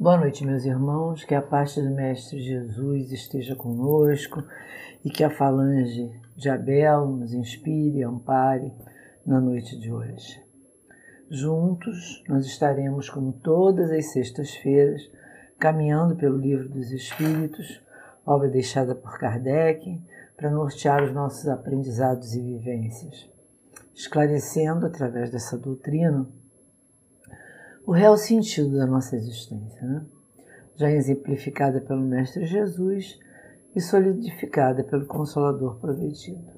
Boa noite, meus irmãos. Que a paz do Mestre Jesus esteja conosco e que a falange de Abel nos inspire e ampare na noite de hoje. Juntos, nós estaremos, como todas as sextas-feiras, caminhando pelo Livro dos Espíritos, obra deixada por Kardec, para nortear os nossos aprendizados e vivências, esclarecendo através dessa doutrina o real sentido da nossa existência, né? já exemplificada pelo Mestre Jesus e solidificada pelo Consolador prometido.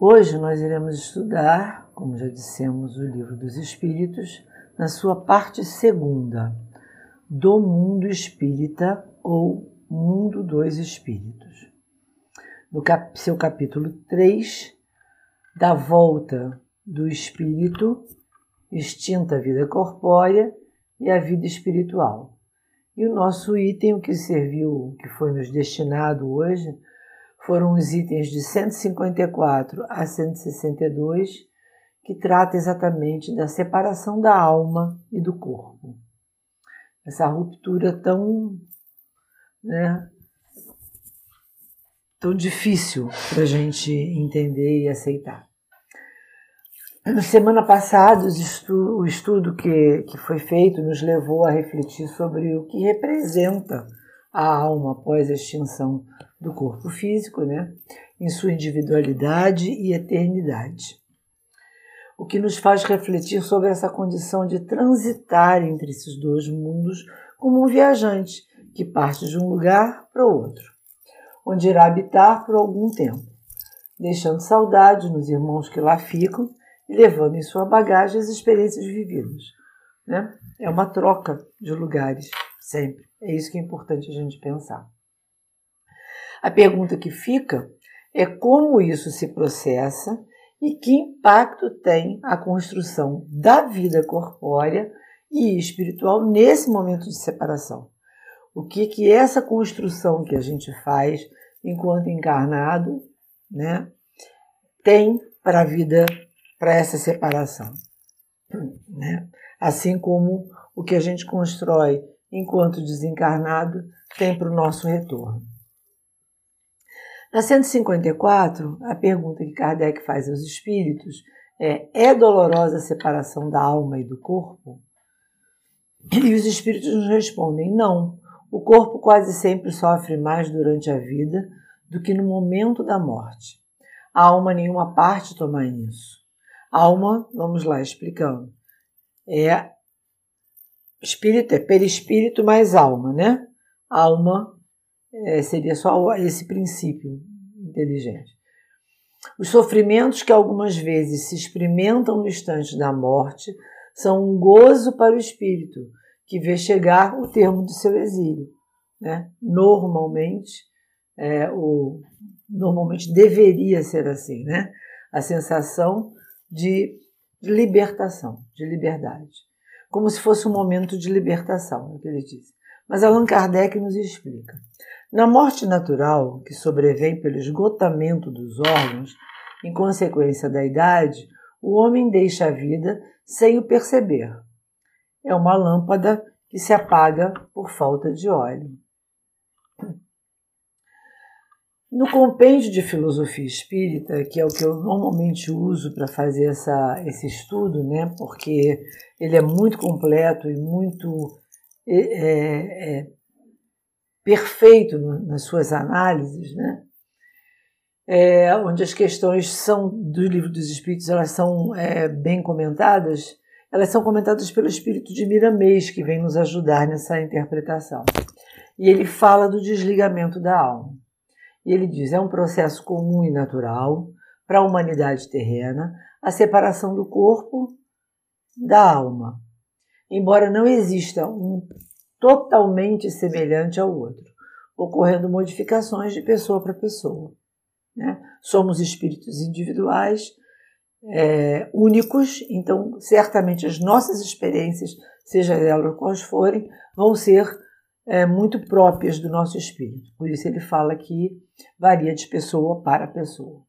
Hoje nós iremos estudar, como já dissemos, o Livro dos Espíritos, na sua parte segunda, do mundo espírita ou mundo dos espíritos. No cap seu capítulo 3, da volta do espírito extinta a vida corpórea e a vida espiritual. E o nosso item, o que serviu, que foi nos destinado hoje, foram os itens de 154 a 162, que trata exatamente da separação da alma e do corpo. Essa ruptura tão, né, tão difícil para a gente entender e aceitar. Na semana passada, o estudo que, que foi feito nos levou a refletir sobre o que representa a alma após a extinção do corpo físico, né, em sua individualidade e eternidade. O que nos faz refletir sobre essa condição de transitar entre esses dois mundos como um viajante que parte de um lugar para o outro, onde irá habitar por algum tempo, deixando saudade nos irmãos que lá ficam levando em sua bagagem as experiências vividas. Né? É uma troca de lugares, sempre. É isso que é importante a gente pensar. A pergunta que fica é como isso se processa e que impacto tem a construção da vida corpórea e espiritual nesse momento de separação. O que que essa construção que a gente faz enquanto encarnado, né, tem para a vida para essa separação. Né? Assim como o que a gente constrói enquanto desencarnado tem para o nosso retorno. Na 154, a pergunta que Kardec faz aos espíritos é: é dolorosa a separação da alma e do corpo? E os espíritos nos respondem: não. O corpo quase sempre sofre mais durante a vida do que no momento da morte. A alma nenhuma parte toma nisso. Alma, vamos lá explicando. É espírito, é perispírito mais alma, né? Alma é, seria só esse princípio inteligente. Os sofrimentos que algumas vezes se experimentam no instante da morte são um gozo para o espírito, que vê chegar o termo de seu exílio. Né? Normalmente, é, o, normalmente deveria ser assim, né? A sensação de libertação, de liberdade. Como se fosse um momento de libertação, é o que ele diz. Mas Allan Kardec nos explica. Na morte natural, que sobrevém pelo esgotamento dos órgãos, em consequência da idade, o homem deixa a vida sem o perceber. É uma lâmpada que se apaga por falta de óleo. No compêndio de filosofia espírita, que é o que eu normalmente uso para fazer essa, esse estudo, né, porque ele é muito completo e muito é, é, é perfeito nas suas análises, né, é, onde as questões são do livro dos Espíritos elas são é, bem comentadas, elas são comentadas pelo Espírito de Miramês que vem nos ajudar nessa interpretação. E ele fala do desligamento da alma. E ele diz: é um processo comum e natural para a humanidade terrena a separação do corpo da alma, embora não exista um totalmente semelhante ao outro, ocorrendo modificações de pessoa para pessoa. Né? Somos espíritos individuais, é, únicos, então certamente as nossas experiências, seja elas quais forem, vão ser é, muito próprias do nosso espírito. Por isso ele fala que varia de pessoa para pessoa.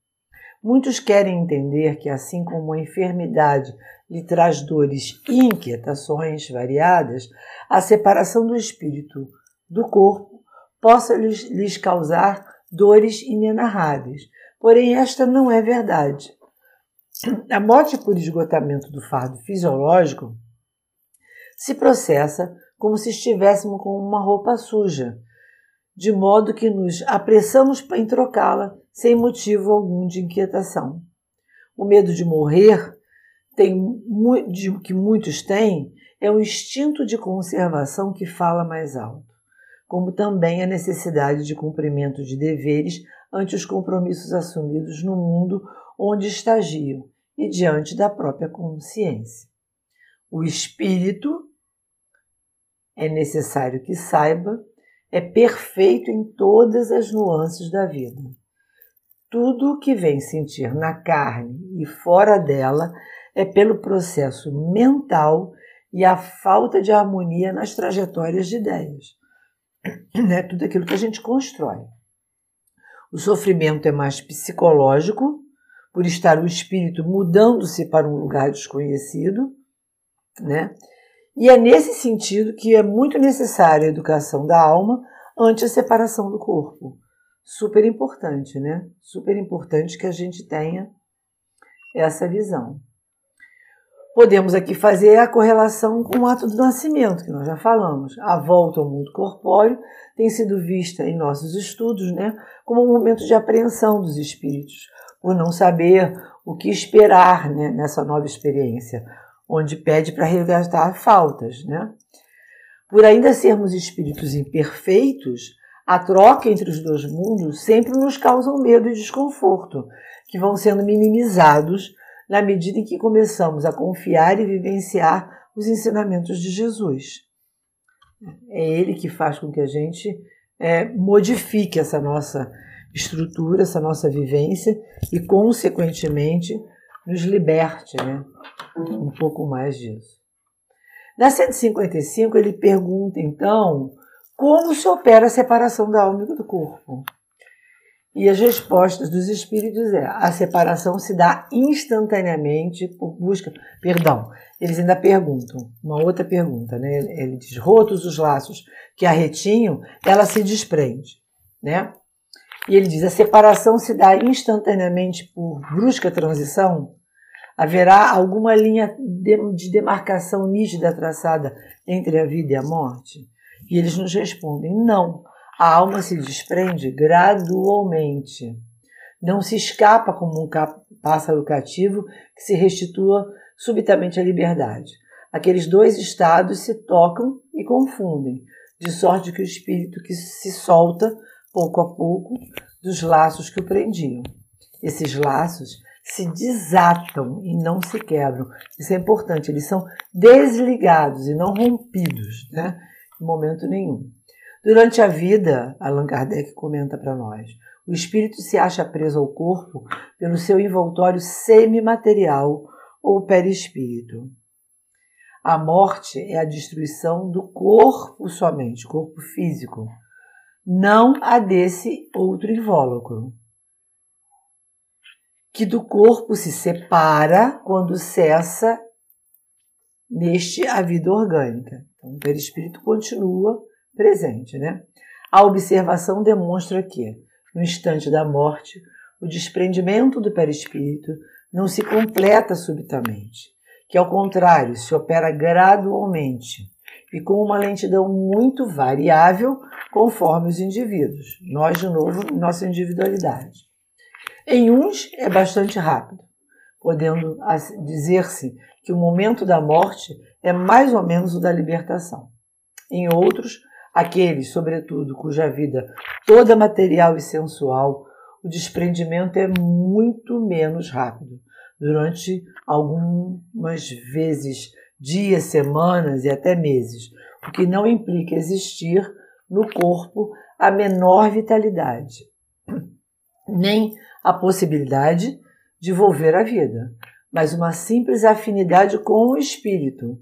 Muitos querem entender que, assim como a enfermidade lhe traz dores e inquietações variadas, a separação do espírito do corpo possa lhes, lhes causar dores inenarráveis. Porém, esta não é verdade. A morte por esgotamento do fardo fisiológico se processa como se estivéssemos com uma roupa suja, de modo que nos apressamos em trocá-la sem motivo algum de inquietação. O medo de morrer, tem, de, que muitos têm, é um instinto de conservação que fala mais alto, como também a necessidade de cumprimento de deveres ante os compromissos assumidos no mundo onde estagiam e diante da própria consciência. O espírito, é necessário que saiba, é perfeito em todas as nuances da vida. Tudo o que vem sentir na carne e fora dela é pelo processo mental e a falta de harmonia nas trajetórias de ideias. É tudo aquilo que a gente constrói. O sofrimento é mais psicológico, por estar o espírito mudando-se para um lugar desconhecido, né? E é nesse sentido que é muito necessária a educação da alma ante a separação do corpo. Super importante, né? Super importante que a gente tenha essa visão. Podemos aqui fazer a correlação com o ato do nascimento, que nós já falamos. A volta ao mundo corpóreo tem sido vista em nossos estudos né, como um momento de apreensão dos espíritos, por não saber o que esperar né, nessa nova experiência, onde pede para resgatar faltas. Né? Por ainda sermos espíritos imperfeitos, a troca entre os dois mundos sempre nos causa medo e desconforto, que vão sendo minimizados na medida em que começamos a confiar e vivenciar os ensinamentos de Jesus. É Ele que faz com que a gente é, modifique essa nossa estrutura, essa nossa vivência e, consequentemente, nos liberte né, um pouco mais disso. Na 155, ele pergunta, então, como se opera a separação da alma e do corpo. E as respostas dos espíritos é: a separação se dá instantaneamente por busca. Perdão, eles ainda perguntam, uma outra pergunta, né? Ele diz: rotos os laços que a retinham, ela se desprende, né? E ele diz: a separação se dá instantaneamente por brusca transição? Haverá alguma linha de demarcação nítida traçada entre a vida e a morte? E eles nos respondem: não. A alma se desprende gradualmente. Não se escapa como um pássaro cativo que se restitua subitamente à liberdade. Aqueles dois estados se tocam e confundem, de sorte que o espírito que se solta pouco a pouco dos laços que o prendiam. Esses laços se desatam e não se quebram. Isso é importante, eles são desligados e não rompidos, né? Em momento nenhum. Durante a vida, Allan Kardec comenta para nós, o espírito se acha preso ao corpo pelo seu envoltório semimaterial ou perispírito. A morte é a destruição do corpo somente, corpo físico, não a desse outro invólucro, que do corpo se separa quando cessa neste a vida orgânica. Então, o perispírito continua presente, né? A observação demonstra que, no instante da morte, o desprendimento do perispírito não se completa subitamente, que ao contrário se opera gradualmente e com uma lentidão muito variável conforme os indivíduos. Nós, de novo, nossa individualidade. Em uns é bastante rápido, podendo dizer-se que o momento da morte é mais ou menos o da libertação. Em outros, aqueles, sobretudo, cuja vida toda material e sensual, o desprendimento é muito menos rápido. Durante algumas vezes, dias, semanas e até meses, o que não implica existir no corpo a menor vitalidade, nem a possibilidade de volver à vida, mas uma simples afinidade com o espírito,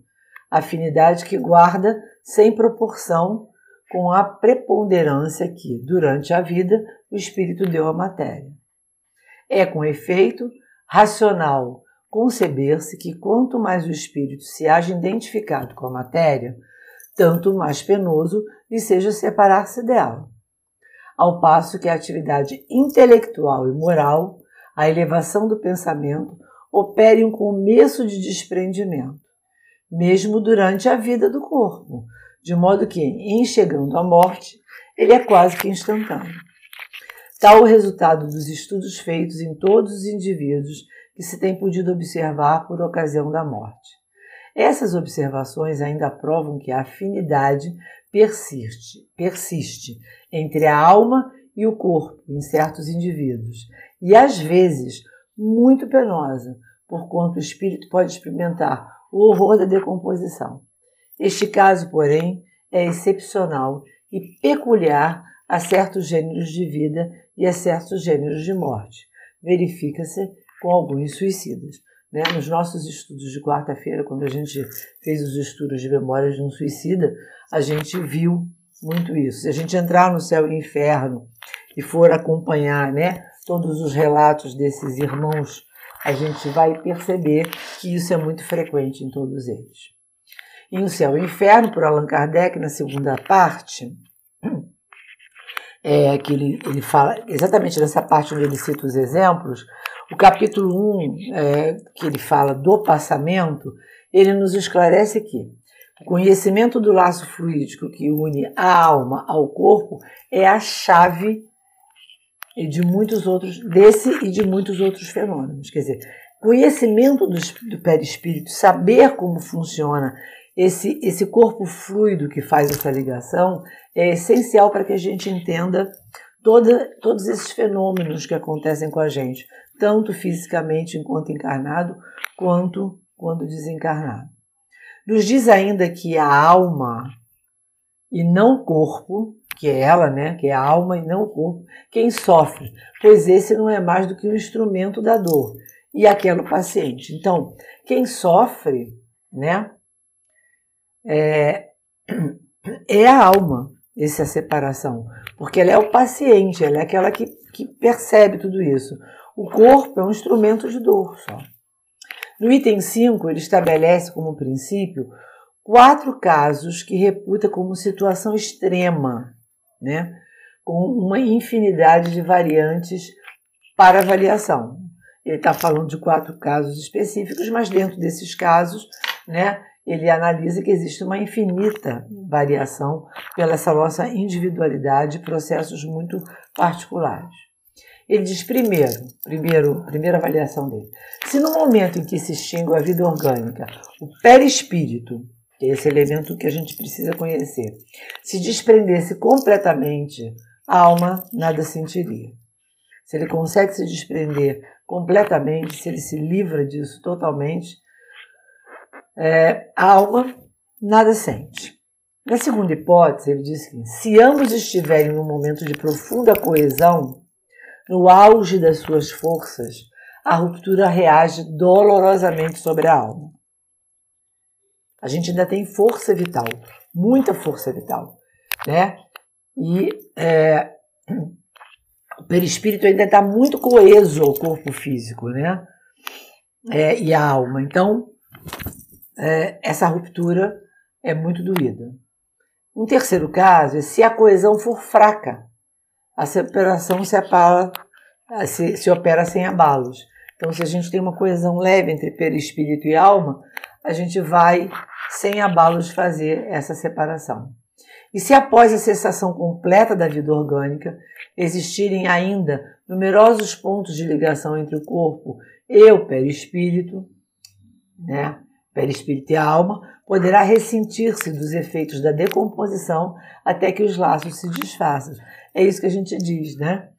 afinidade que guarda sem proporção com a preponderância que, durante a vida, o espírito deu à matéria. É, com efeito, racional conceber-se que quanto mais o espírito se haja identificado com a matéria, tanto mais penoso lhe seja separar-se dela. Ao passo que a atividade intelectual e moral, a elevação do pensamento, opere um começo de desprendimento, mesmo durante a vida do corpo, de modo que, em chegando à morte, ele é quase que instantâneo. Tal o resultado dos estudos feitos em todos os indivíduos que se tem podido observar por ocasião da morte. Essas observações ainda provam que a afinidade persiste, persiste entre a alma e o corpo em certos indivíduos, e às vezes muito penosa, porquanto o espírito pode experimentar o horror da decomposição. Este caso, porém, é excepcional e peculiar a certos gêneros de vida e a certos gêneros de morte. Verifica-se com alguns suicidas. Né? Nos nossos estudos de quarta-feira, quando a gente fez os estudos de memórias de um suicida, a gente viu muito isso. Se a gente entrar no céu e inferno e for acompanhar né, todos os relatos desses irmãos, a gente vai perceber que isso é muito frequente em todos eles. Em O Céu e o Inferno, por Allan Kardec, na segunda parte, é, que ele, ele fala exatamente nessa parte onde ele cita os exemplos, o capítulo 1, é, que ele fala do passamento, ele nos esclarece que o conhecimento do laço fluídico que une a alma ao corpo é a chave de muitos outros, desse e de muitos outros fenômenos. Quer dizer, conhecimento do, do perispírito, saber como funciona esse, esse corpo fluido que faz essa ligação, é essencial para que a gente entenda toda, todos esses fenômenos que acontecem com a gente, tanto fisicamente enquanto encarnado, quanto quando desencarnado. Nos diz ainda que a alma e não o corpo, que é ela, né, que é a alma e não o corpo, quem sofre, pois esse não é mais do que um instrumento da dor e aquele paciente. Então, quem sofre, né, é, é a alma, essa separação, porque ela é o paciente, ela é aquela que, que percebe tudo isso. O corpo é um instrumento de dor só. No item 5, ele estabelece como princípio quatro casos que reputa como situação extrema, né? com uma infinidade de variantes para avaliação. Ele está falando de quatro casos específicos, mas dentro desses casos, né, ele analisa que existe uma infinita variação pela essa nossa individualidade, processos muito particulares. Ele diz primeiro, primeiro, primeira avaliação dele, se no momento em que se extingue a vida orgânica, o perispírito, que é esse elemento que a gente precisa conhecer, se desprendesse completamente, a alma nada sentiria. Se ele consegue se desprender completamente, se ele se livra disso totalmente, é, a alma nada sente. Na segunda hipótese, ele diz que se ambos estiverem num momento de profunda coesão, no auge das suas forças, a ruptura reage dolorosamente sobre a alma. A gente ainda tem força vital, muita força vital, né? E é, o perispírito ainda está muito coeso ao corpo físico, né? É, e a alma. Então, é, essa ruptura é muito doída. Um terceiro caso é se a coesão for fraca, a separação se, apala, se, se opera sem abalos. Então, se a gente tem uma coesão leve entre perispírito e alma, a gente vai, sem abalos, fazer essa separação. E se após a cessação completa da vida orgânica existirem ainda numerosos pontos de ligação entre o corpo e o perispírito, né? Perispírito e alma, poderá ressentir-se dos efeitos da decomposição até que os laços se desfaçam. É isso que a gente diz, né?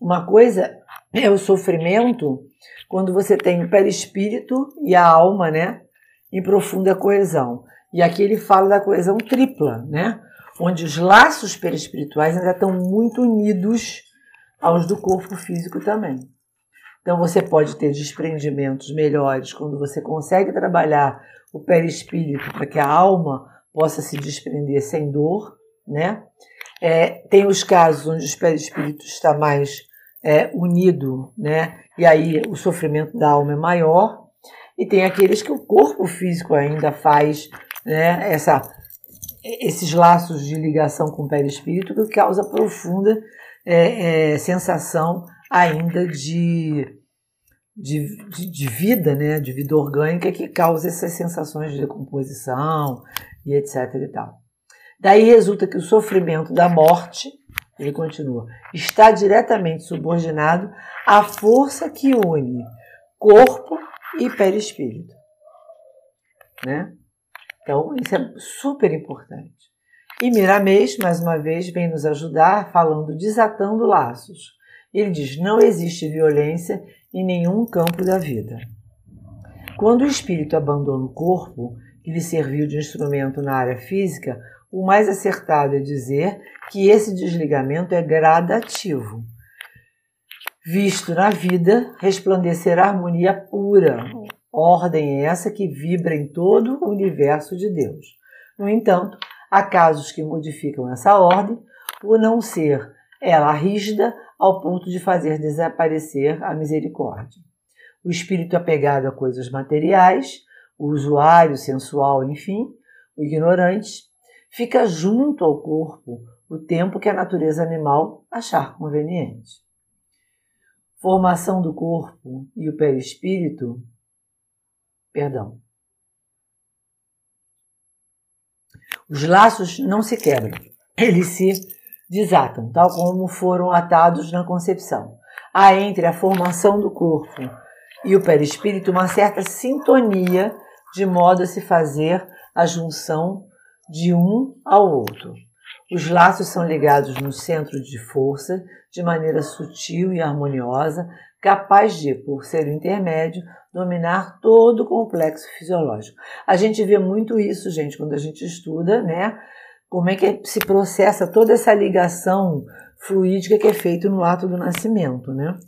Uma coisa é o sofrimento quando você tem o perispírito e a alma, né? Em profunda coesão. E aqui ele fala da coesão tripla, né? Onde os laços perispirituais ainda estão muito unidos aos do corpo físico também. Então você pode ter desprendimentos melhores quando você consegue trabalhar o perispírito para que a alma possa se desprender sem dor, né? É, tem os casos onde o perispírito está mais é, unido, né? E aí o sofrimento da alma é maior. e tem aqueles que o corpo físico ainda faz né, essa, esses laços de ligação com o perispírito que causa profunda é, é, sensação ainda de, de, de, vida, né, de vida orgânica que causa essas sensações de decomposição e etc e tal. Daí resulta que o sofrimento da morte, ele continua, está diretamente subordinado à força que une corpo e perispírito. Né? Então, isso é super importante. E Miramês, mais uma vez, vem nos ajudar falando desatando laços. Ele diz: não existe violência em nenhum campo da vida. Quando o espírito abandona o corpo, que lhe serviu de instrumento na área física, o mais acertado é dizer que esse desligamento é gradativo visto na vida resplandecer a harmonia pura, ordem essa que vibra em todo o universo de Deus. No entanto, há casos que modificam essa ordem por não ser ela rígida ao ponto de fazer desaparecer a misericórdia. O espírito apegado a coisas materiais, o usuário sensual, enfim, o ignorante, fica junto ao corpo o tempo que a natureza animal achar conveniente formação do corpo e o perispírito, perdão. Os laços não se quebram, eles se desatam, tal como foram atados na concepção. Há entre a formação do corpo e o perispírito uma certa sintonia, de modo a se fazer a junção de um ao outro. Os laços são ligados no centro de força de maneira sutil e harmoniosa, capaz de, por ser o intermédio, dominar todo o complexo fisiológico. A gente vê muito isso, gente, quando a gente estuda, né? Como é que se processa toda essa ligação fluídica que é feita no ato do nascimento, né?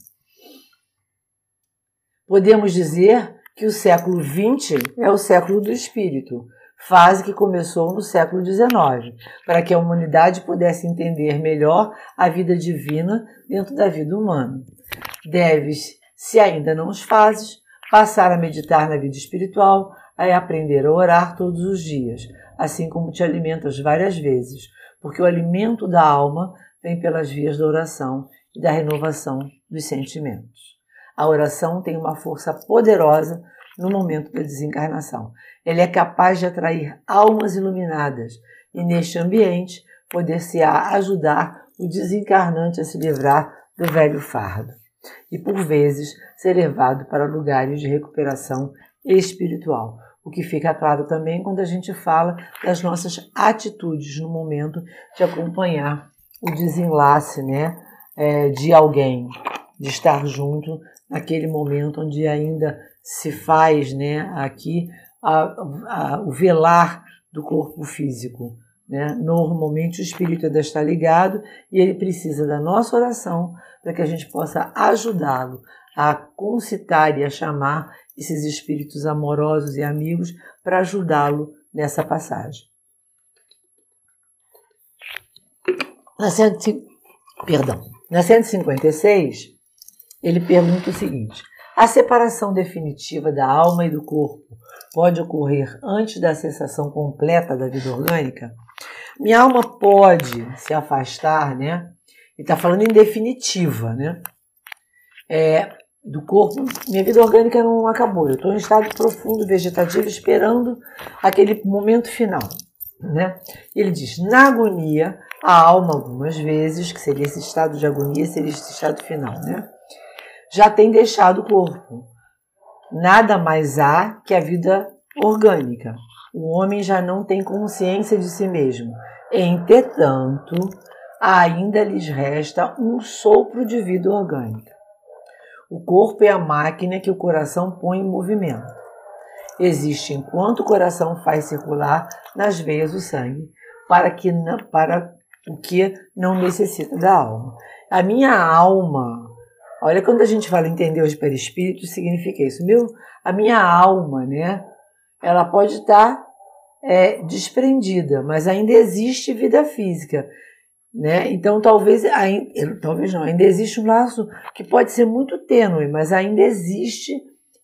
Podemos dizer que o século XX é o século do espírito, fase que começou no século XIX, para que a humanidade pudesse entender melhor a vida divina dentro da vida humana. Deves, se ainda não os fazes, passar a meditar na vida espiritual, a aprender a orar todos os dias, assim como te alimentas várias vezes, porque o alimento da alma vem pelas vias da oração e da renovação dos sentimentos. A oração tem uma força poderosa no momento da desencarnação. Ele é capaz de atrair almas iluminadas e, neste ambiente, poder-se-á ajudar o desencarnante a se livrar do velho fardo e, por vezes, ser levado para lugares de recuperação espiritual. O que fica claro também quando a gente fala das nossas atitudes no momento de acompanhar o desenlace né, é, de alguém, de estar junto naquele momento onde ainda se faz né, aqui a, a, o velar do corpo físico. Né? Normalmente o espírito ainda está ligado e ele precisa da nossa oração para que a gente possa ajudá-lo a concitar e a chamar esses espíritos amorosos e amigos para ajudá-lo nessa passagem. Na, cento, perdão, na 156, ele pergunta o seguinte: a separação definitiva da alma e do corpo pode ocorrer antes da cessação completa da vida orgânica? Minha alma pode se afastar, né? Ele está falando em definitiva, né? É, do corpo, minha vida orgânica não acabou. Eu estou em estado profundo vegetativo esperando aquele momento final. Né? Ele diz: na agonia, a alma, algumas vezes, que seria esse estado de agonia, seria esse estado final, né? já tem deixado o corpo. Nada mais há que a vida orgânica. O homem já não tem consciência de si mesmo. Entretanto, ainda lhes resta um sopro de vida orgânica. O corpo é a máquina que o coração põe em movimento. Existe enquanto o coração faz circular nas veias o sangue, para, que, para o que não necessita da alma. A minha alma Olha, quando a gente fala entender os perispíritos, significa isso. Meu, a minha alma, né? Ela pode estar é, desprendida, mas ainda existe vida física. Né? Então, talvez, ainda, talvez não, ainda existe um laço que pode ser muito tênue, mas ainda existe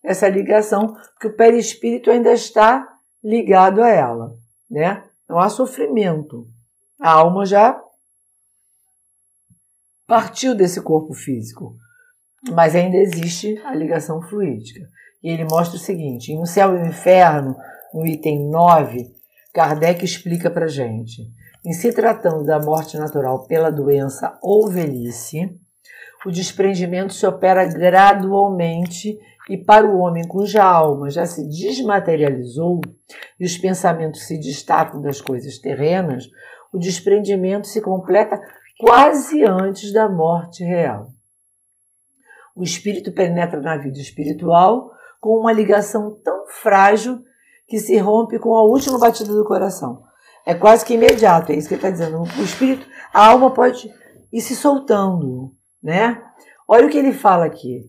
essa ligação, porque o perispírito ainda está ligado a ela, né? Não há sofrimento. A alma já partiu desse corpo físico, mas ainda existe a ligação fluídica. E ele mostra o seguinte: no céu e no inferno, no item 9, Kardec explica para gente. Em se tratando da morte natural pela doença ou velhice, o desprendimento se opera gradualmente e para o homem cuja alma já se desmaterializou e os pensamentos se destacam das coisas terrenas, o desprendimento se completa quase antes da morte real. O espírito penetra na vida espiritual com uma ligação tão frágil que se rompe com a última batida do coração. É quase que imediato, é isso que ele está dizendo. O espírito, a alma pode ir se soltando, né? Olha o que ele fala aqui.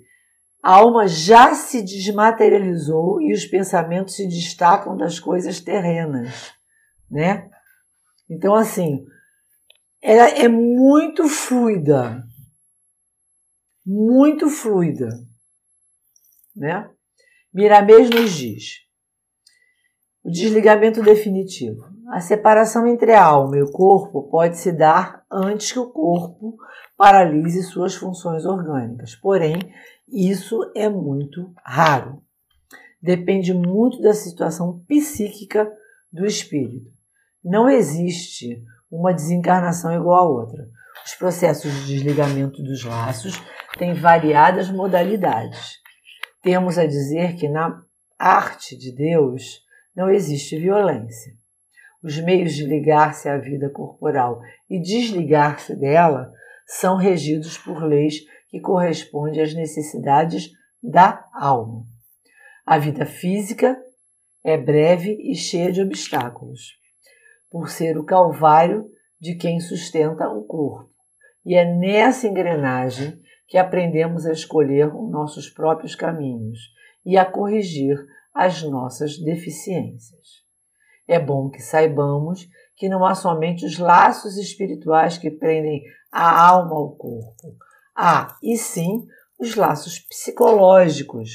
A alma já se desmaterializou e os pensamentos se destacam das coisas terrenas, né? Então, assim, ela é muito fluida, muito fluida, né? Miramês nos diz: o desligamento definitivo. A separação entre a alma e o corpo pode se dar antes que o corpo paralise suas funções orgânicas. Porém, isso é muito raro. Depende muito da situação psíquica do espírito. Não existe uma desencarnação igual a outra. Os processos de desligamento dos laços têm variadas modalidades. Temos a dizer que na arte de Deus não existe violência. Os meios de ligar-se à vida corporal e desligar-se dela são regidos por leis que correspondem às necessidades da alma. A vida física é breve e cheia de obstáculos, por ser o calvário de quem sustenta o corpo. E é nessa engrenagem que aprendemos a escolher os nossos próprios caminhos e a corrigir as nossas deficiências. É bom que saibamos que não há somente os laços espirituais que prendem a alma ao corpo. Há, e sim, os laços psicológicos,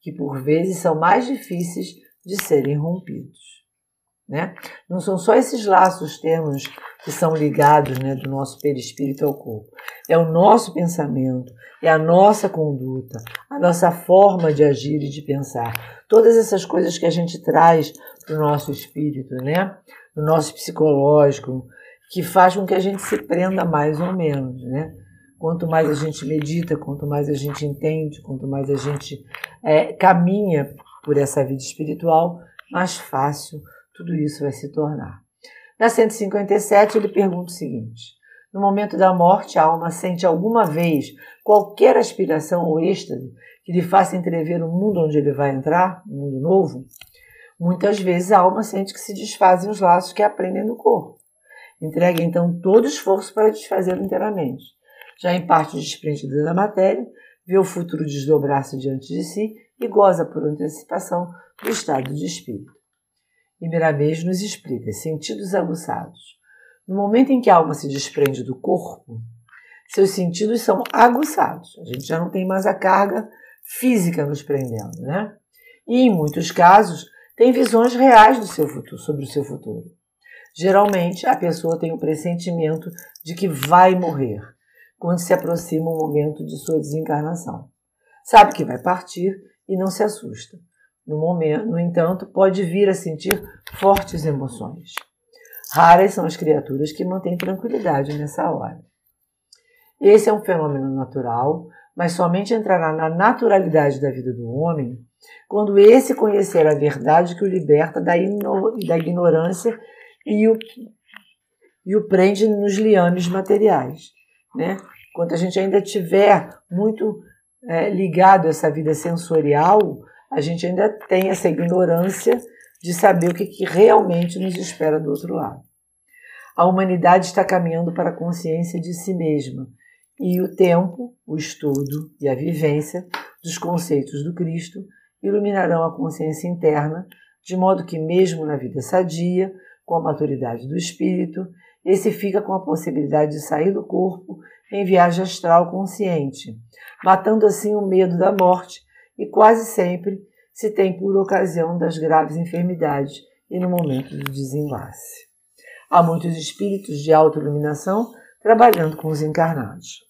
que por vezes são mais difíceis de serem rompidos. Né? Não são só esses laços termos que são ligados né, do nosso perispírito ao corpo. É o nosso pensamento, é a nossa conduta, a nossa forma de agir e de pensar. Todas essas coisas que a gente traz para o nosso espírito, né? no nosso psicológico, que faz com que a gente se prenda mais ou menos, né? Quanto mais a gente medita, quanto mais a gente entende, quanto mais a gente é, caminha por essa vida espiritual, mais fácil tudo isso vai se tornar. Na 157, ele pergunta o seguinte: No momento da morte, a alma sente alguma vez qualquer aspiração ou êxtase que lhe faça entrever o mundo onde ele vai entrar, um mundo novo? Muitas vezes a alma sente que se desfazem os laços que aprendem no corpo. Entrega então todo o esforço para desfazê-lo inteiramente. Já em parte desprendida da matéria, vê o futuro desdobrar-se diante de si e goza por antecipação do estado de espírito. E Mirabês nos explica sentidos aguçados. No momento em que a alma se desprende do corpo, seus sentidos são aguçados. A gente já não tem mais a carga física nos prendendo, né? E em muitos casos, tem visões reais do seu futuro, sobre o seu futuro. Geralmente, a pessoa tem o pressentimento de que vai morrer quando se aproxima o momento de sua desencarnação. Sabe que vai partir e não se assusta. No momento, no entanto, pode vir a sentir fortes emoções. Raras são as criaturas que mantêm tranquilidade nessa hora. Esse é um fenômeno natural, mas somente entrará na naturalidade da vida do homem quando esse conhecer a verdade que o liberta da, da ignorância e o, e o prende nos liames materiais. Né? Quando a gente ainda tiver muito é, ligado a essa vida sensorial, a gente ainda tem essa ignorância de saber o que, que realmente nos espera do outro lado. A humanidade está caminhando para a consciência de si mesma e o tempo, o estudo e a vivência dos conceitos do Cristo iluminarão a consciência interna, de modo que, mesmo na vida sadia, com a maturidade do espírito, esse fica com a possibilidade de sair do corpo em viagem astral consciente, matando assim o medo da morte e quase sempre se tem por ocasião das graves enfermidades e no momento do desenlace. Há muitos espíritos de autoiluminação trabalhando com os encarnados.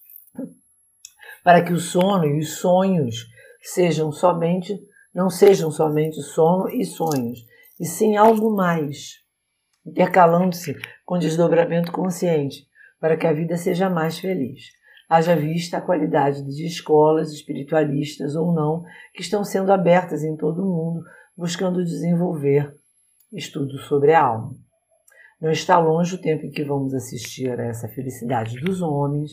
Para que o sono e os sonhos sejam somente não sejam somente sono e sonhos, e sim algo mais, intercalando-se com desdobramento consciente, para que a vida seja mais feliz. Haja vista a qualidade de escolas espiritualistas ou não que estão sendo abertas em todo o mundo, buscando desenvolver estudos sobre a alma. Não está longe o tempo em que vamos assistir a essa felicidade dos homens,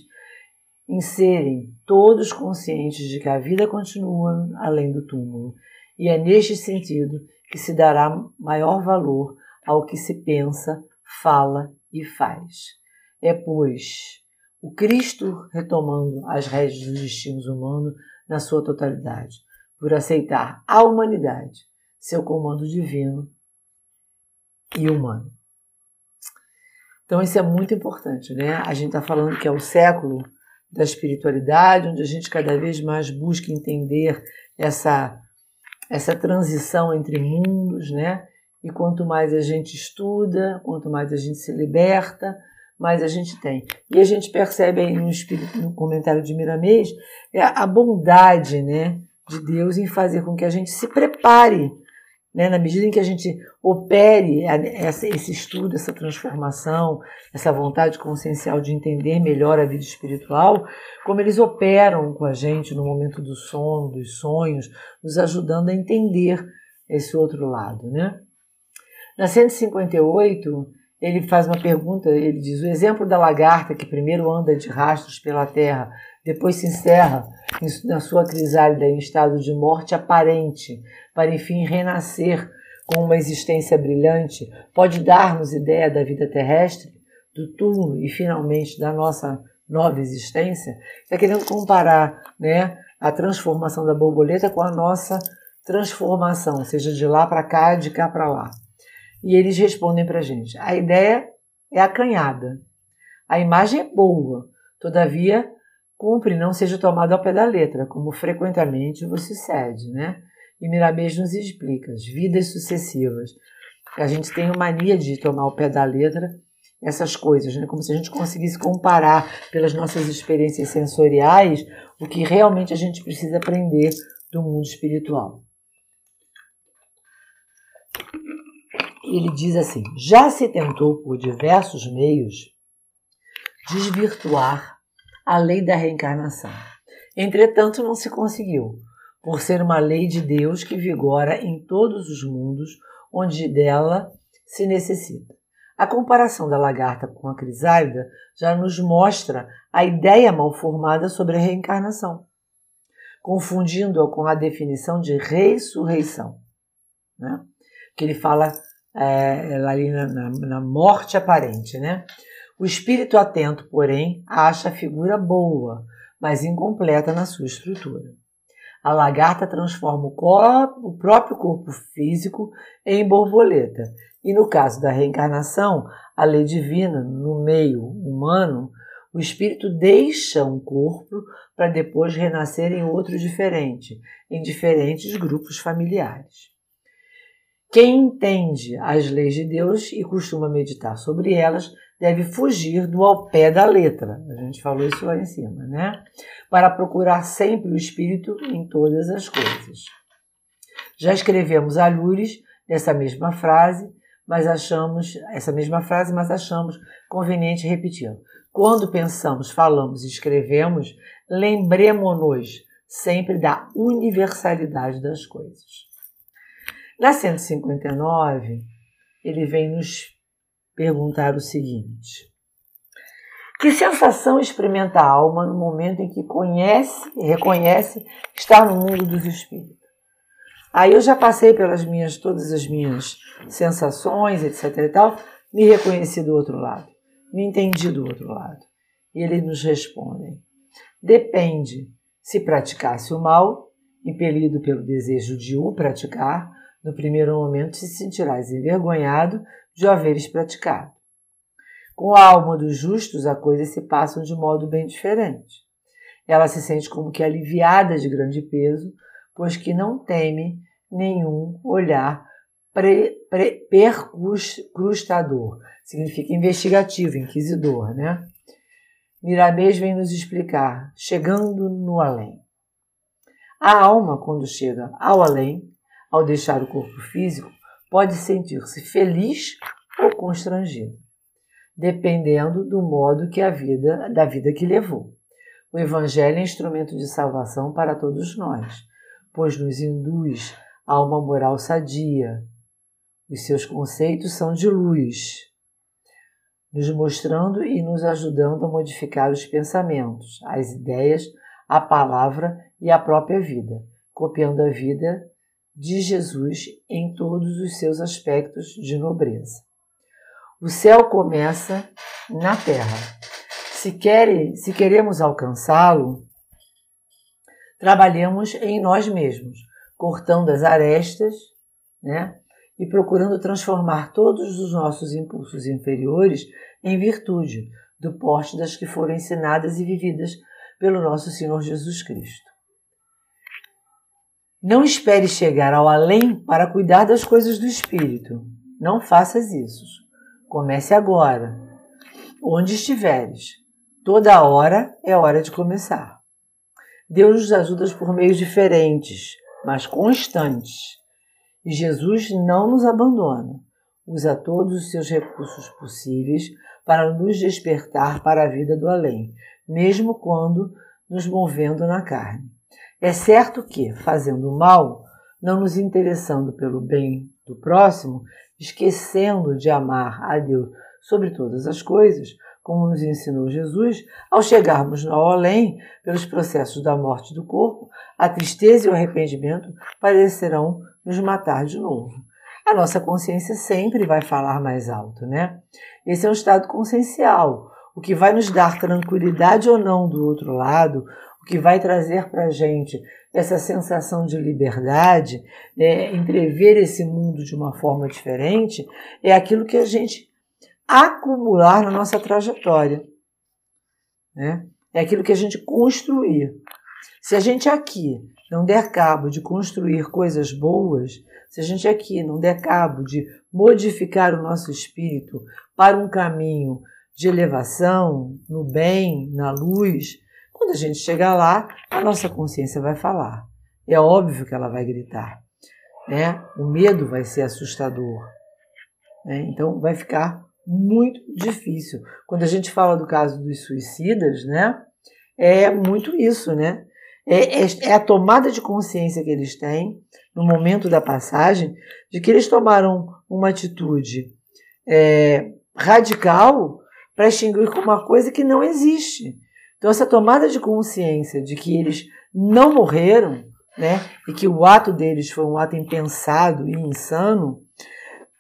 em serem todos conscientes de que a vida continua além do túmulo, e é neste sentido que se dará maior valor ao que se pensa, fala e faz. É, pois, o Cristo retomando as rédeas dos destinos humanos na sua totalidade, por aceitar a humanidade, seu comando divino e humano. Então isso é muito importante, né? A gente está falando que é o século da espiritualidade, onde a gente cada vez mais busca entender essa essa transição entre mundos, né? E quanto mais a gente estuda, quanto mais a gente se liberta, mais a gente tem. E a gente percebe aí no, espírito, no comentário de Miramês é a bondade, né, de Deus em fazer com que a gente se prepare né? Na medida em que a gente opere esse estudo, essa transformação, essa vontade consciencial de entender melhor a vida espiritual, como eles operam com a gente no momento do sono, dos sonhos, nos ajudando a entender esse outro lado. Né? Na 158, ele faz uma pergunta, ele diz: o exemplo da lagarta que primeiro anda de rastros pela terra, depois se encerra na sua crisálida em estado de morte aparente, para enfim renascer com uma existência brilhante, pode dar-nos ideia da vida terrestre, do túmulo e finalmente da nossa nova existência? Está querendo comparar né, a transformação da borboleta com a nossa transformação, seja de lá para cá, de cá para lá. E eles respondem para a gente: a ideia é acanhada, a imagem é boa, todavia cumpre não seja tomado ao pé da letra, como frequentemente você cede, né? E Mirabês nos explica as vidas sucessivas. A gente tem mania de tomar ao pé da letra essas coisas, né? como se a gente conseguisse comparar pelas nossas experiências sensoriais o que realmente a gente precisa aprender do mundo espiritual. Ele diz assim: já se tentou por diversos meios desvirtuar a lei da reencarnação. Entretanto, não se conseguiu, por ser uma lei de Deus que vigora em todos os mundos onde dela se necessita. A comparação da lagarta com a crisálida já nos mostra a ideia mal formada sobre a reencarnação, confundindo-a com a definição de ressurreição, né? que ele fala é, ali na, na, na morte aparente, né? O espírito atento, porém, acha a figura boa, mas incompleta na sua estrutura. A lagarta transforma o, corpo, o próprio corpo físico em borboleta. E no caso da reencarnação, a lei divina, no meio humano, o espírito deixa um corpo para depois renascer em outro diferente, em diferentes grupos familiares. Quem entende as leis de Deus e costuma meditar sobre elas deve fugir do ao pé da letra. A gente falou isso lá em cima, né? Para procurar sempre o espírito em todas as coisas. Já escrevemos alures dessa mesma frase, mas achamos essa mesma frase, mas achamos conveniente repeti-la. Quando pensamos, falamos e escrevemos, lembremos-nos sempre da universalidade das coisas. Na 159, ele vem nos perguntar o seguinte: Que sensação experimenta a alma no momento em que conhece e reconhece estar no mundo dos espíritos? Aí eu já passei pelas minhas todas as minhas sensações, etc e tal, me reconheci do outro lado, me entendi do outro lado. E eles nos respondem: Depende. Se praticasse o mal, impelido pelo desejo de o praticar, no primeiro momento te sentirás envergonhado de o haveres praticado. Com a alma dos justos, a coisa se passa de modo bem diferente. Ela se sente como que aliviada de grande peso, pois que não teme nenhum olhar pre, pre, percrustador, significa investigativo, inquisidor, né? Mirabês vem nos explicar, chegando no além. A alma, quando chega ao além, ao deixar o corpo físico, pode sentir-se feliz ou constrangido, dependendo do modo que a vida da vida que levou. O evangelho é instrumento de salvação para todos nós, pois nos induz a uma moral sadia. Os seus conceitos são de luz, nos mostrando e nos ajudando a modificar os pensamentos, as ideias, a palavra e a própria vida, copiando a vida de Jesus em todos os seus aspectos de nobreza. O céu começa na terra. Se, quer, se queremos alcançá-lo, trabalhemos em nós mesmos, cortando as arestas, né? E procurando transformar todos os nossos impulsos inferiores em virtude, do porte das que foram ensinadas e vividas pelo nosso Senhor Jesus Cristo. Não espere chegar ao além para cuidar das coisas do espírito. Não faças isso. Comece agora, onde estiveres. Toda hora é hora de começar. Deus nos ajuda por meios diferentes, mas constantes. E Jesus não nos abandona. Usa todos os seus recursos possíveis para nos despertar para a vida do além, mesmo quando nos movendo na carne. É certo que, fazendo mal, não nos interessando pelo bem do próximo, esquecendo de amar a Deus sobre todas as coisas, como nos ensinou Jesus, ao chegarmos ao além, pelos processos da morte do corpo, a tristeza e o arrependimento parecerão nos matar de novo. A nossa consciência sempre vai falar mais alto, né? Esse é um estado consciencial, o que vai nos dar tranquilidade ou não do outro lado, que vai trazer para a gente essa sensação de liberdade, né, entrever esse mundo de uma forma diferente, é aquilo que a gente acumular na nossa trajetória. Né? É aquilo que a gente construir. Se a gente aqui não der cabo de construir coisas boas, se a gente aqui não der cabo de modificar o nosso espírito para um caminho de elevação, no bem, na luz, quando a gente chegar lá, a nossa consciência vai falar. É óbvio que ela vai gritar. Né? O medo vai ser assustador. Né? Então vai ficar muito difícil. Quando a gente fala do caso dos suicidas, né? É muito isso, né? É, é, é a tomada de consciência que eles têm no momento da passagem de que eles tomaram uma atitude é, radical para extinguir uma coisa que não existe. Então, essa tomada de consciência de que eles não morreram, né, e que o ato deles foi um ato impensado e insano,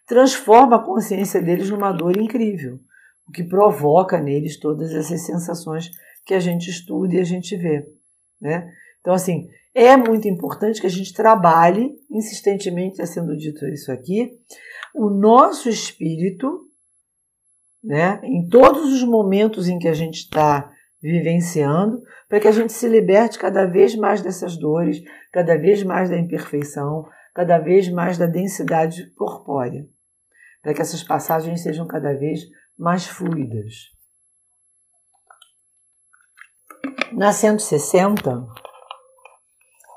transforma a consciência deles numa dor incrível, o que provoca neles todas essas sensações que a gente estuda e a gente vê. Né? Então, assim, é muito importante que a gente trabalhe, insistentemente está sendo dito isso aqui, o nosso espírito, né, em todos os momentos em que a gente está vivenciando, para que a gente se liberte cada vez mais dessas dores, cada vez mais da imperfeição, cada vez mais da densidade corpórea, para que essas passagens sejam cada vez mais fluidas. Na 160,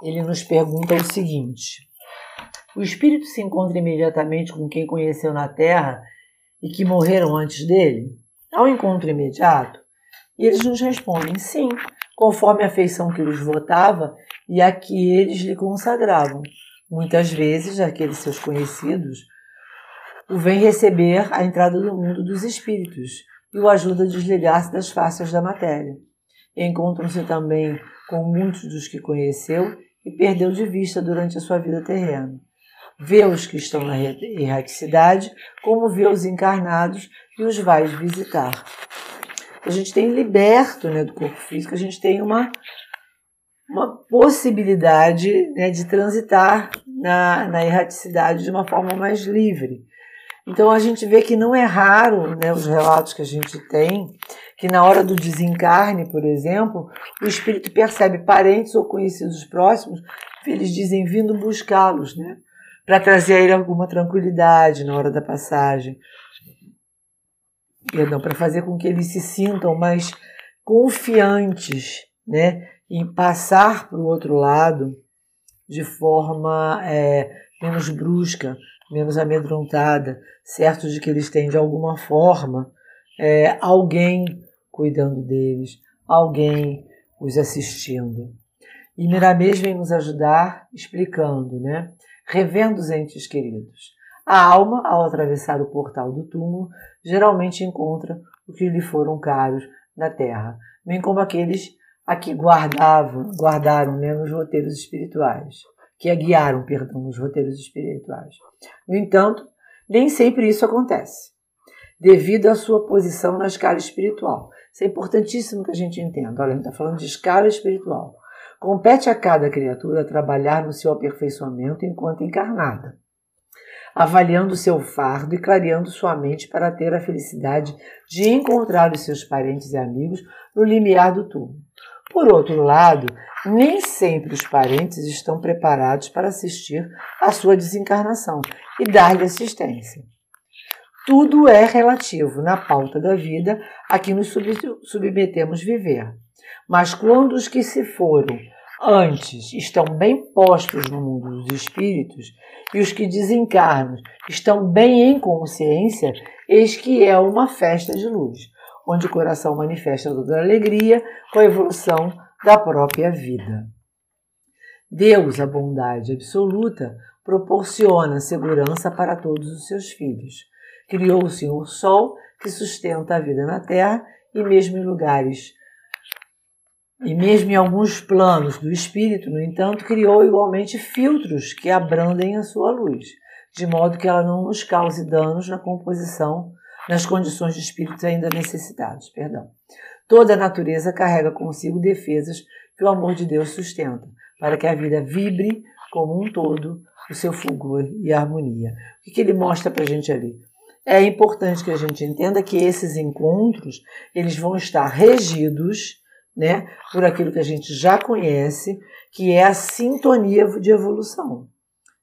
ele nos pergunta o seguinte: O espírito se encontra imediatamente com quem conheceu na terra e que morreram antes dele? Ao encontro imediato, e eles nos respondem sim, conforme a feição que lhes votava e a que eles lhe consagravam. Muitas vezes, aqueles seus conhecidos o vêm receber a entrada do mundo dos espíritos e o ajuda a desligar-se das faces da matéria. Encontram-se também com muitos dos que conheceu e perdeu de vista durante a sua vida terrena. Vê os que estão na erraticidade, como vê os encarnados e os vai visitar a gente tem liberto né, do corpo físico, a gente tem uma, uma possibilidade né, de transitar na, na erraticidade de uma forma mais livre. Então a gente vê que não é raro né, os relatos que a gente tem, que na hora do desencarne, por exemplo, o espírito percebe parentes ou conhecidos próximos eles dizem vindo buscá-los, né? Para trazer a ele alguma tranquilidade na hora da passagem. Perdão, para fazer com que eles se sintam mais confiantes, né? Em passar para o outro lado de forma é, menos brusca, menos amedrontada, certos de que eles têm de alguma forma é, alguém cuidando deles, alguém os assistindo. E Miramês vem nos ajudar explicando, né? Revendo os entes queridos. A alma, ao atravessar o portal do túmulo, geralmente encontra o que lhe foram caros na terra, bem como aqueles a que guardavam, guardaram né, nos roteiros espirituais, que a guiaram, perdão, nos roteiros espirituais. No entanto, nem sempre isso acontece, devido à sua posição na escala espiritual. Isso é importantíssimo que a gente entenda. Olha, a gente está falando de escala espiritual. Compete a cada criatura trabalhar no seu aperfeiçoamento enquanto encarnada, avaliando seu fardo e clareando sua mente para ter a felicidade de encontrar os seus parentes e amigos no limiar do túmulo. Por outro lado, nem sempre os parentes estão preparados para assistir à sua desencarnação e dar-lhe assistência. Tudo é relativo na pauta da vida a que nos submetemos viver. Mas quando os que se foram antes estão bem postos no mundo dos espíritos e os que desencarnam estão bem em consciência, eis que é uma festa de luz, onde o coração manifesta toda a alegria com a evolução da própria vida. Deus, a bondade absoluta, proporciona segurança para todos os seus filhos. Criou o Senhor Sol, que sustenta a vida na Terra e mesmo em lugares e mesmo em alguns planos do espírito, no entanto, criou igualmente filtros que abrandem a sua luz, de modo que ela não nos cause danos na composição, nas condições de espíritos ainda necessitados. Perdão. Toda a natureza carrega consigo defesas que o amor de Deus sustenta, para que a vida vibre como um todo o seu fulgor e harmonia. O que, que ele mostra para a gente ali? É importante que a gente entenda que esses encontros eles vão estar regidos né, por aquilo que a gente já conhece, que é a sintonia de evolução.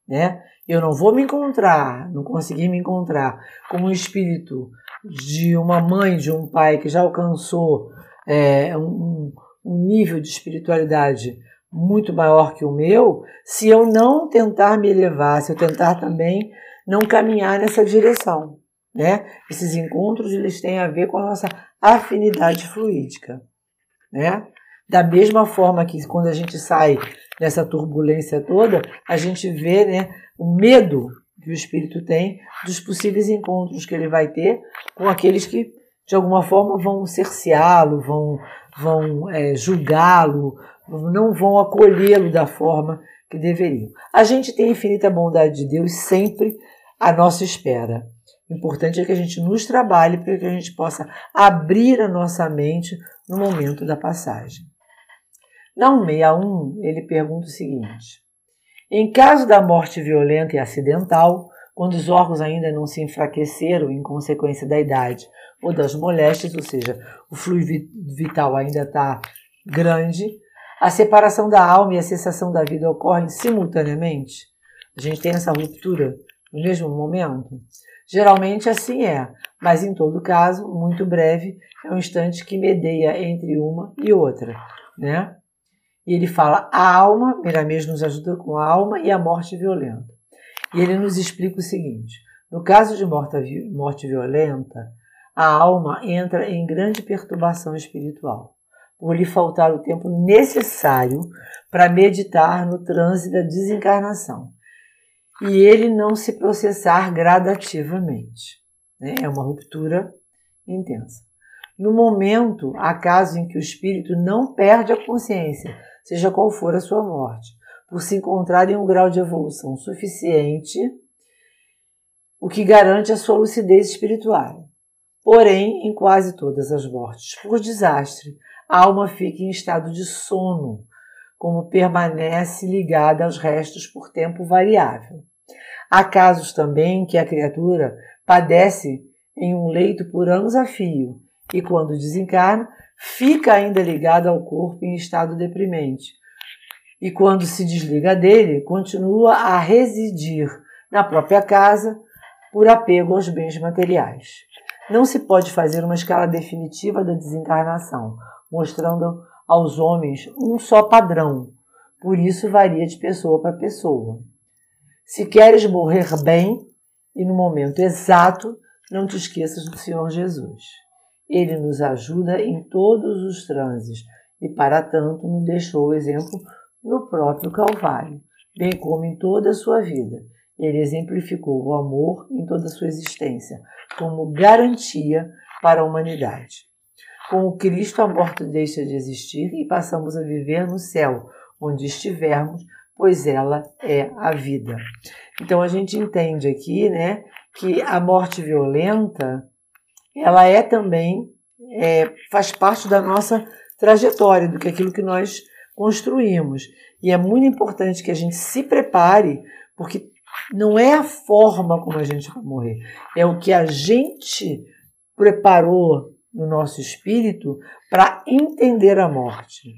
Né? Eu não vou me encontrar, não conseguir me encontrar com um espírito de uma mãe, de um pai que já alcançou é, um, um nível de espiritualidade muito maior que o meu, se eu não tentar me elevar, se eu tentar também não caminhar nessa direção. Né? Esses encontros eles têm a ver com a nossa afinidade fluídica né? Da mesma forma que quando a gente sai dessa turbulência toda, a gente vê né, o medo que o espírito tem dos possíveis encontros que ele vai ter com aqueles que, de alguma forma, vão cerceá-lo, vão, vão é, julgá-lo, não vão acolhê-lo da forma que deveriam. A gente tem a infinita bondade de Deus sempre à nossa espera. O importante é que a gente nos trabalhe para que a gente possa abrir a nossa mente no momento da passagem. Na 161, ele pergunta o seguinte: Em caso da morte violenta e acidental, quando os órgãos ainda não se enfraqueceram em consequência da idade ou das moléstias, ou seja, o fluido vital ainda está grande, a separação da alma e a cessação da vida ocorrem simultaneamente? A gente tem essa ruptura no mesmo momento? Geralmente assim é, mas em todo caso, muito breve, é um instante que medeia entre uma e outra, né? E ele fala a alma, Miramês nos ajuda com a alma e a morte violenta. E ele nos explica o seguinte: no caso de morte, violenta, a alma entra em grande perturbação espiritual, por lhe faltar o tempo necessário para meditar no transe da desencarnação e ele não se processar gradativamente. Né? É uma ruptura intensa. No momento, há casos em que o espírito não perde a consciência, seja qual for a sua morte, por se encontrar em um grau de evolução suficiente, o que garante a sua lucidez espiritual. Porém, em quase todas as mortes por desastre, a alma fica em estado de sono, como permanece ligada aos restos por tempo variável. Há casos também que a criatura padece em um leito por anos a fio e, quando desencarna, fica ainda ligada ao corpo em estado deprimente e quando se desliga dele, continua a residir na própria casa por apego aos bens materiais. Não se pode fazer uma escala definitiva da desencarnação, mostrando aos homens um só padrão, por isso varia de pessoa para pessoa. Se queres morrer bem e no momento exato, não te esqueças do Senhor Jesus. Ele nos ajuda em todos os transes e, para tanto, nos deixou o exemplo no próprio Calvário, bem como em toda a sua vida. Ele exemplificou o amor em toda a sua existência, como garantia para a humanidade. Com Cristo, a morte deixa de existir e passamos a viver no céu, onde estivermos, pois ela é a vida. Então a gente entende aqui, né, que a morte violenta, ela é também é, faz parte da nossa trajetória, do que aquilo que nós construímos. E é muito importante que a gente se prepare, porque não é a forma como a gente vai morrer, é o que a gente preparou no nosso espírito para entender a morte.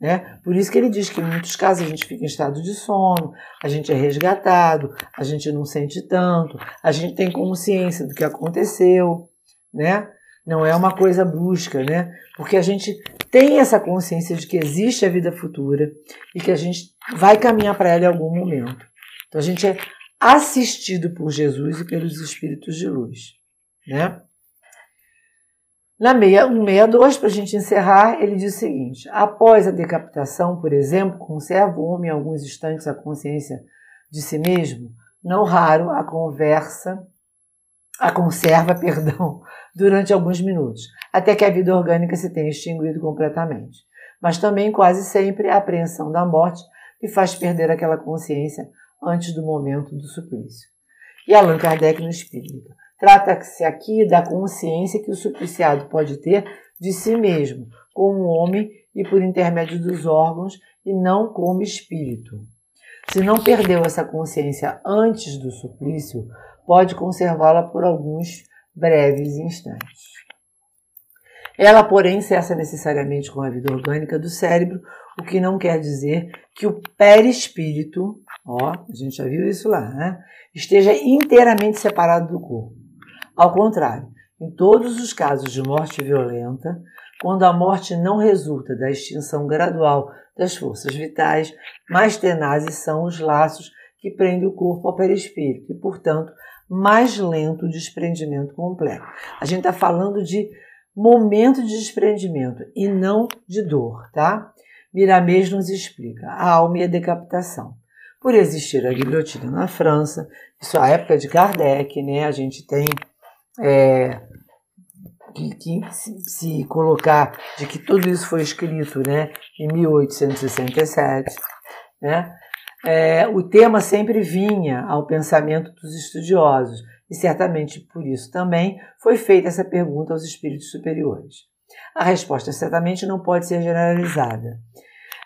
Né? Por isso que ele diz que em muitos casos a gente fica em estado de sono, a gente é resgatado, a gente não sente tanto, a gente tem consciência do que aconteceu, né? Não é uma coisa brusca, né? Porque a gente tem essa consciência de que existe a vida futura e que a gente vai caminhar para ela em algum momento. Então a gente é assistido por Jesus e pelos espíritos de luz, né? Na 162, para a gente encerrar, ele diz o seguinte: após a decapitação, por exemplo, conserva o homem alguns instantes a consciência de si mesmo, não raro a conversa, a conserva, perdão, durante alguns minutos, até que a vida orgânica se tenha extinguido completamente. Mas também quase sempre a apreensão da morte lhe faz perder aquela consciência antes do momento do suplício. E Allan Kardec nos explica. Trata-se aqui da consciência que o supliciado pode ter de si mesmo, como homem e por intermédio dos órgãos, e não como espírito. Se não perdeu essa consciência antes do suplício, pode conservá-la por alguns breves instantes. Ela, porém, cessa necessariamente com a vida orgânica do cérebro, o que não quer dizer que o perispírito, ó, a gente já viu isso lá, né, esteja inteiramente separado do corpo. Ao contrário, em todos os casos de morte violenta, quando a morte não resulta da extinção gradual das forças vitais, mais tenazes são os laços que prendem o corpo ao perispírito e, portanto, mais lento o desprendimento completo. A gente está falando de momento de desprendimento e não de dor, tá? Miramês nos explica a alma e a decapitação. Por existir a guilhotina na França, isso é a época de Kardec, né? A gente tem é, que, que se, se, colocar de que tudo isso foi escrito né, em 1867, né, é, o tema sempre vinha ao pensamento dos estudiosos, e certamente por isso também foi feita essa pergunta aos espíritos superiores. A resposta certamente não pode ser generalizada.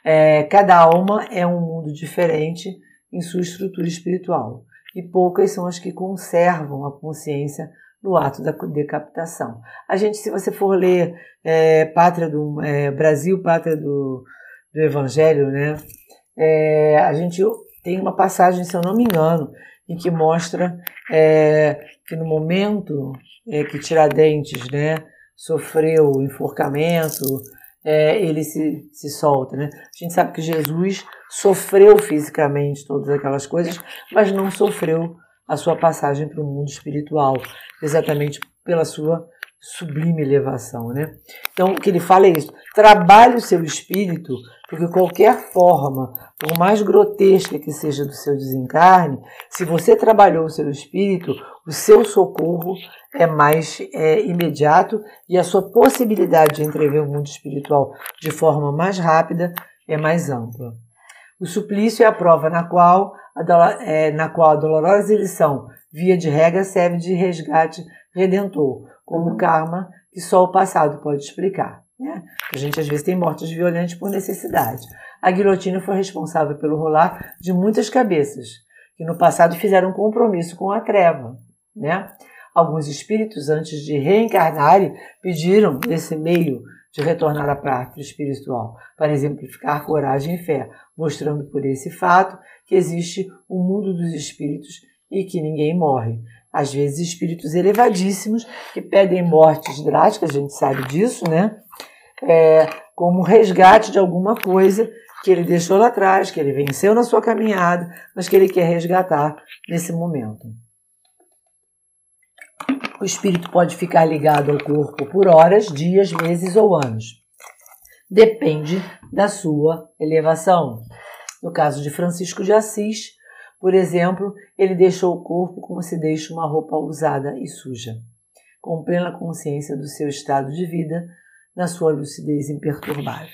É, cada alma é um mundo diferente em sua estrutura espiritual, e poucas são as que conservam a consciência no ato da decapitação. A gente, se você for ler é, Pátria do é, Brasil, Pátria do, do Evangelho, né, é, a gente tem uma passagem, se eu não me engano, em que mostra é, que no momento é, que Tiradentes né, sofreu o enforcamento, é, ele se, se solta. Né? A gente sabe que Jesus sofreu fisicamente todas aquelas coisas, mas não sofreu a sua passagem para o mundo espiritual, exatamente pela sua sublime elevação, né? Então, o que ele fala é isso: trabalhe o seu espírito, porque qualquer forma, por mais grotesca que seja do seu desencarne, se você trabalhou o seu espírito, o seu socorro é mais é, imediato e a sua possibilidade de entrever o mundo espiritual de forma mais rápida é mais ampla. O suplício é a prova na qual é, na qual a dolorosa lição, via de regra, serve de resgate redentor, como uhum. karma que só o passado pode explicar. Né? A gente às vezes tem mortes violentas por necessidade. A guilhotina foi responsável pelo rolar de muitas cabeças, que no passado fizeram um compromisso com a treva. Né? Alguns espíritos, antes de reencarnarem, pediram esse meio de retornar à prática espiritual, para exemplificar coragem e fé, mostrando por esse fato que existe o mundo dos espíritos e que ninguém morre. Às vezes, espíritos elevadíssimos que pedem mortes drásticas, a gente sabe disso, né? É, como resgate de alguma coisa que ele deixou lá atrás, que ele venceu na sua caminhada, mas que ele quer resgatar nesse momento. O espírito pode ficar ligado ao corpo por horas, dias, meses ou anos. Depende da sua elevação. No caso de Francisco de Assis, por exemplo, ele deixou o corpo como se deixa uma roupa usada e suja, com plena consciência do seu estado de vida, na sua lucidez imperturbável.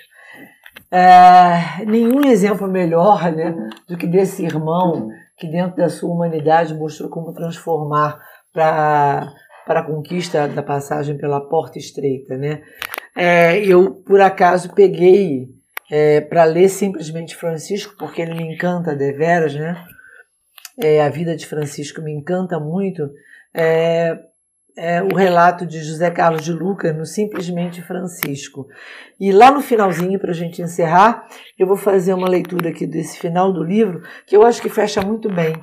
É, nenhum exemplo melhor né, do que desse irmão que, dentro da sua humanidade, mostrou como transformar para para a conquista da passagem pela porta estreita, né? É, eu por acaso peguei é, para ler simplesmente Francisco porque ele me encanta deveras, né? É, a vida de Francisco me encanta muito. É, é, o relato de José Carlos de Luca no Simplesmente Francisco. E lá no finalzinho, para a gente encerrar, eu vou fazer uma leitura aqui desse final do livro, que eu acho que fecha muito bem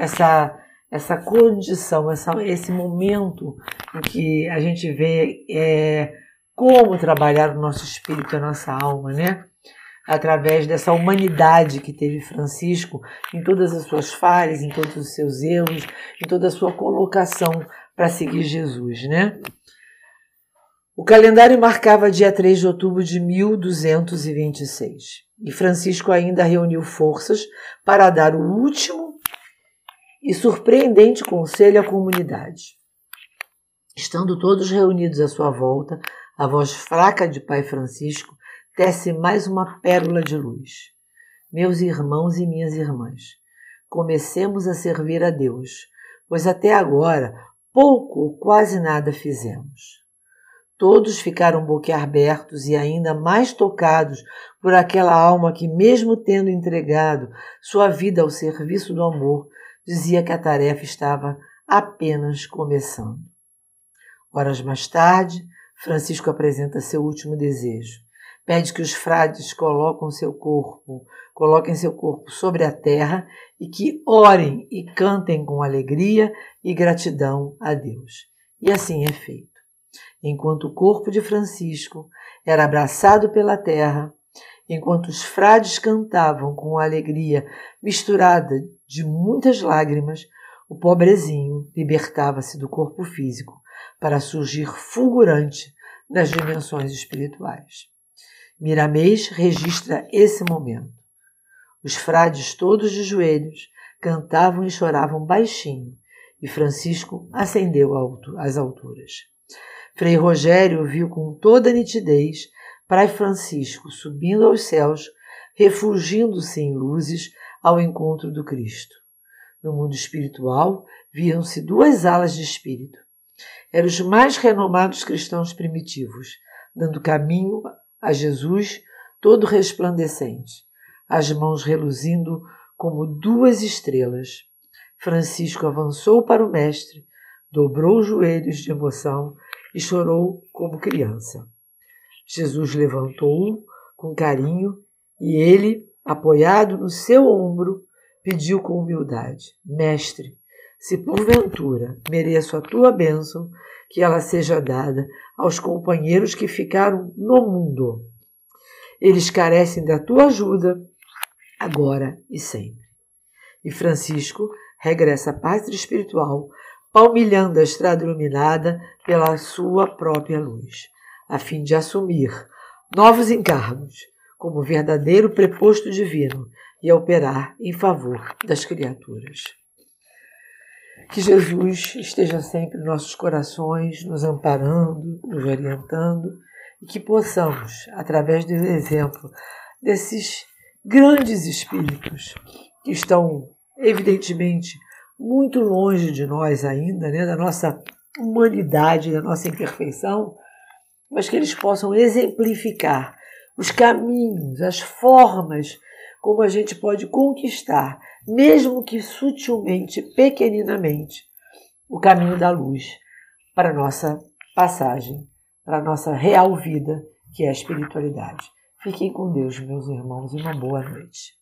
essa essa condição, essa, esse momento em que a gente vê é, como trabalhar o nosso espírito, a nossa alma, né? Através dessa humanidade que teve Francisco em todas as suas falhas, em todos os seus erros, em toda a sua colocação para seguir Jesus, né? O calendário marcava dia 3 de outubro de 1226 e Francisco ainda reuniu forças para dar o último e surpreendente conselho à comunidade. Estando todos reunidos à sua volta, a voz fraca de Pai Francisco tece mais uma pérola de luz. Meus irmãos e minhas irmãs, comecemos a servir a Deus, pois até agora pouco ou quase nada fizemos. Todos ficaram boquiabertos e ainda mais tocados por aquela alma que, mesmo tendo entregado sua vida ao serviço do amor, dizia que a tarefa estava apenas começando. Horas mais tarde, Francisco apresenta seu último desejo. Pede que os frades coloquem seu corpo, coloquem seu corpo sobre a terra e que orem e cantem com alegria e gratidão a Deus. E assim é feito. Enquanto o corpo de Francisco era abraçado pela terra, enquanto os frades cantavam com alegria misturada de muitas lágrimas, o pobrezinho libertava-se do corpo físico para surgir fulgurante nas dimensões espirituais. Miramês registra esse momento. Os frades, todos de joelhos, cantavam e choravam baixinho, e Francisco ascendeu às alturas. Frei Rogério viu com toda nitidez Pai Francisco subindo aos céus, refugindo-se em luzes ao encontro do Cristo. No mundo espiritual, viam-se duas alas de espírito. Eram os mais renomados cristãos primitivos, dando caminho a Jesus todo resplandecente, as mãos reluzindo como duas estrelas. Francisco avançou para o Mestre, dobrou os joelhos de emoção e chorou como criança. Jesus levantou-o com carinho e ele, apoiado no seu ombro, pediu com humildade: Mestre, se porventura mereço a tua bênção, que ela seja dada aos companheiros que ficaram no mundo. Eles carecem da tua ajuda, agora e sempre. E Francisco regressa à pátria espiritual, palmilhando a estrada iluminada pela sua própria luz a fim de assumir novos encargos como verdadeiro preposto divino e operar em favor das criaturas. Que Jesus esteja sempre em nossos corações, nos amparando, nos orientando e que possamos, através do exemplo desses grandes espíritos que estão, evidentemente, muito longe de nós ainda, né, da nossa humanidade, da nossa imperfeição, mas que eles possam exemplificar os caminhos, as formas como a gente pode conquistar, mesmo que sutilmente, pequeninamente, o caminho da luz para a nossa passagem, para a nossa real vida, que é a espiritualidade. Fiquem com Deus, meus irmãos, e uma boa noite.